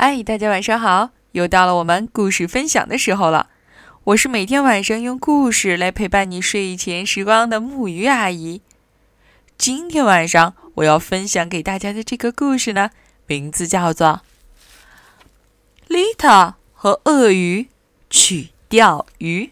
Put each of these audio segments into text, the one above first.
嗨，大家晚上好！又到了我们故事分享的时候了。我是每天晚上用故事来陪伴你睡前时光的木鱼阿姨。今天晚上我要分享给大家的这个故事呢，名字叫做《丽塔和鳄鱼去钓鱼》。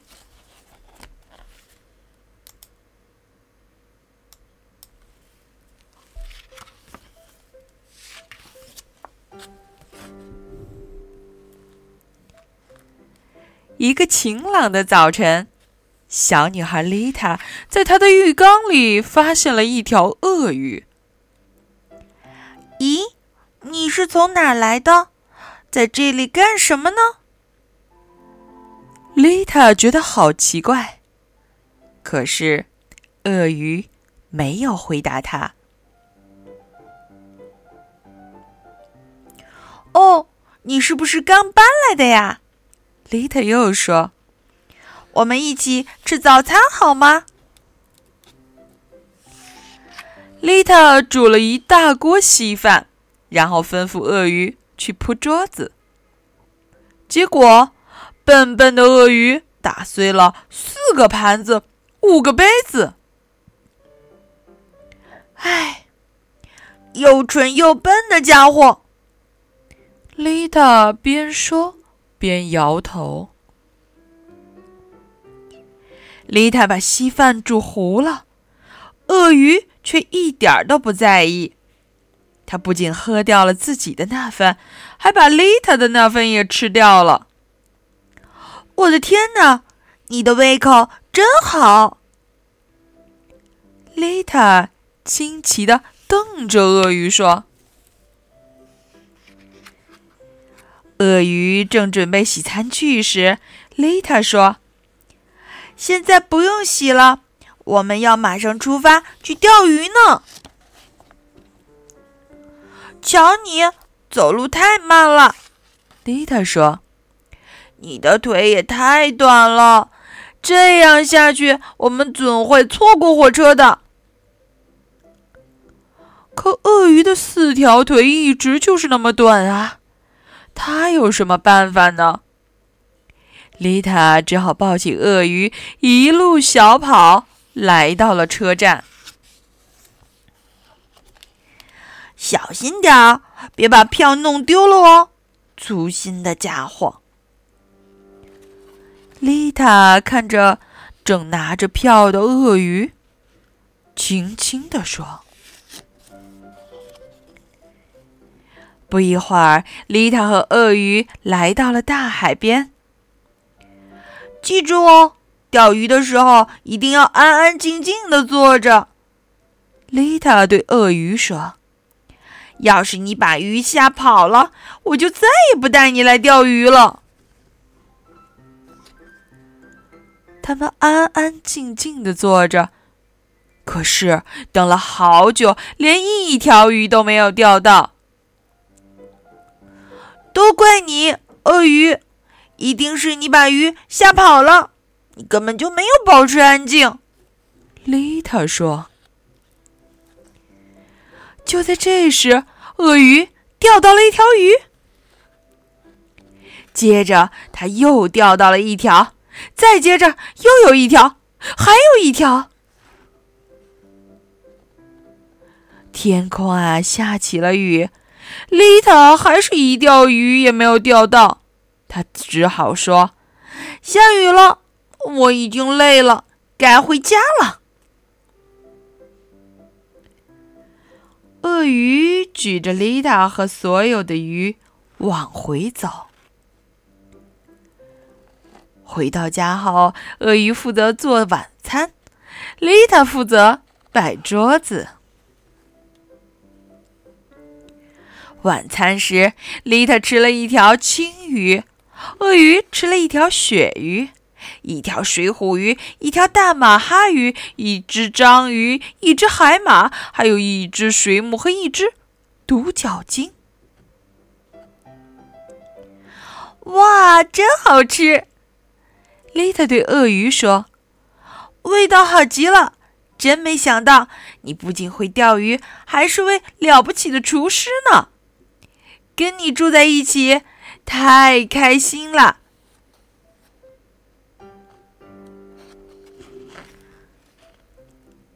一个晴朗的早晨，小女孩丽塔在她的浴缸里发现了一条鳄鱼。咦，你是从哪来的？在这里干什么呢？丽塔觉得好奇怪，可是鳄鱼没有回答她。你是不是刚搬来的呀？丽塔又说：“我们一起吃早餐好吗？”丽塔煮了一大锅稀饭，然后吩咐鳄鱼去铺桌子。结果，笨笨的鳄鱼打碎了四个盘子、五个杯子。唉，又蠢又笨的家伙！丽塔边说。边摇头，丽塔把稀饭煮糊了，鳄鱼却一点都不在意。他不仅喝掉了自己的那份，还把丽塔的那份也吃掉了。我的天哪，你的胃口真好！丽塔惊奇的瞪着鳄鱼说。鳄鱼正准备洗餐具时，丽塔说：“现在不用洗了，我们要马上出发去钓鱼呢。”瞧你走路太慢了，丽塔说：“你的腿也太短了，这样下去我们总会错过火车的。”可鳄鱼的四条腿一直就是那么短啊！他有什么办法呢？丽塔只好抱起鳄鱼，一路小跑来到了车站。小心点儿，别把票弄丢了哦！粗心的家伙！丽塔看着正拿着票的鳄鱼，轻轻地说。不一会儿，丽塔和鳄鱼来到了大海边。记住哦，钓鱼的时候一定要安安静静的坐着。丽塔对鳄鱼说：“要是你把鱼吓跑了，我就再也不带你来钓鱼了。”他们安安静静的坐着，可是等了好久，连一条鱼都没有钓到。都怪你，鳄鱼！一定是你把鱼吓跑了，你根本就没有保持安静。”丽塔说。就在这时，鳄鱼钓到了一条鱼，接着他又钓到了一条，再接着又有一条，还有一条。天空啊，下起了雨。丽塔还是一钓鱼也没有钓到，他只好说：“下雨了，我已经累了，该回家了。”鳄鱼举着丽塔和所有的鱼往回走。回到家后，鳄鱼负责做晚餐，丽塔负责摆桌子。晚餐时，丽塔吃了一条青鱼，鳄鱼吃了一条鳕鱼，一条水虎鱼，一条大马哈鱼，一只章鱼，一只海马，还有一只水母和一只独角鲸。哇，真好吃！丽塔对鳄鱼说：“味道好极了，真没想到你不仅会钓鱼，还是位了不起的厨师呢。”跟你住在一起太开心了。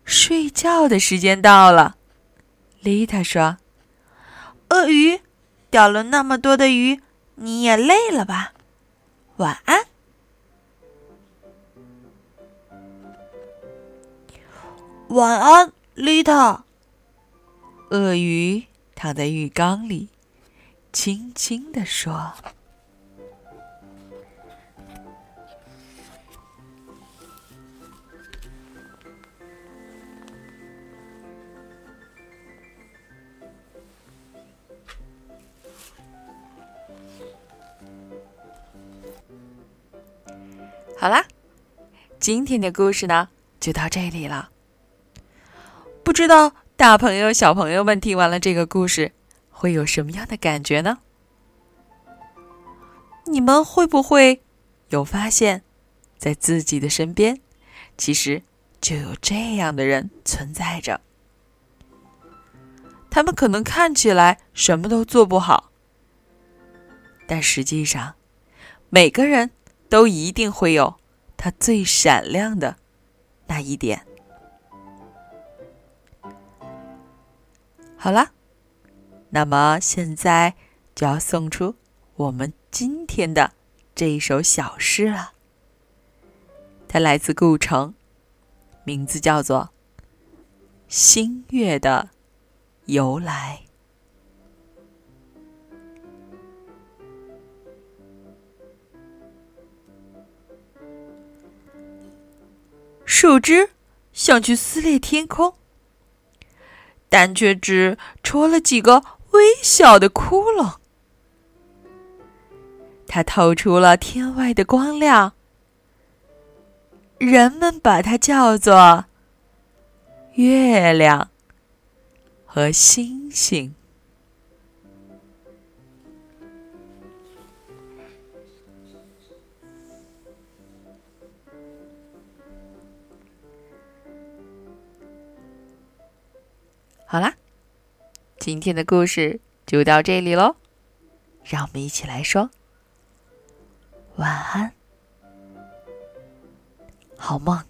睡觉的时间到了，丽塔说：“鳄鱼，钓了那么多的鱼，你也累了吧？晚安。”晚安，丽塔。鳄鱼躺在浴缸里，轻轻地说。好啦，今天的故事呢就到这里了。不知道大朋友、小朋友们听完了这个故事，会有什么样的感觉呢？你们会不会有发现，在自己的身边，其实就有这样的人存在着？他们可能看起来什么都做不好，但实际上，每个人。都一定会有他最闪亮的那一点。好了，那么现在就要送出我们今天的这一首小诗了。它来自顾城，名字叫做《新月的由来》。树枝想去撕裂天空，但却只戳了几个微小的窟窿。它透出了天外的光亮，人们把它叫做月亮和星星。好啦，今天的故事就到这里喽，让我们一起来说晚安，好梦。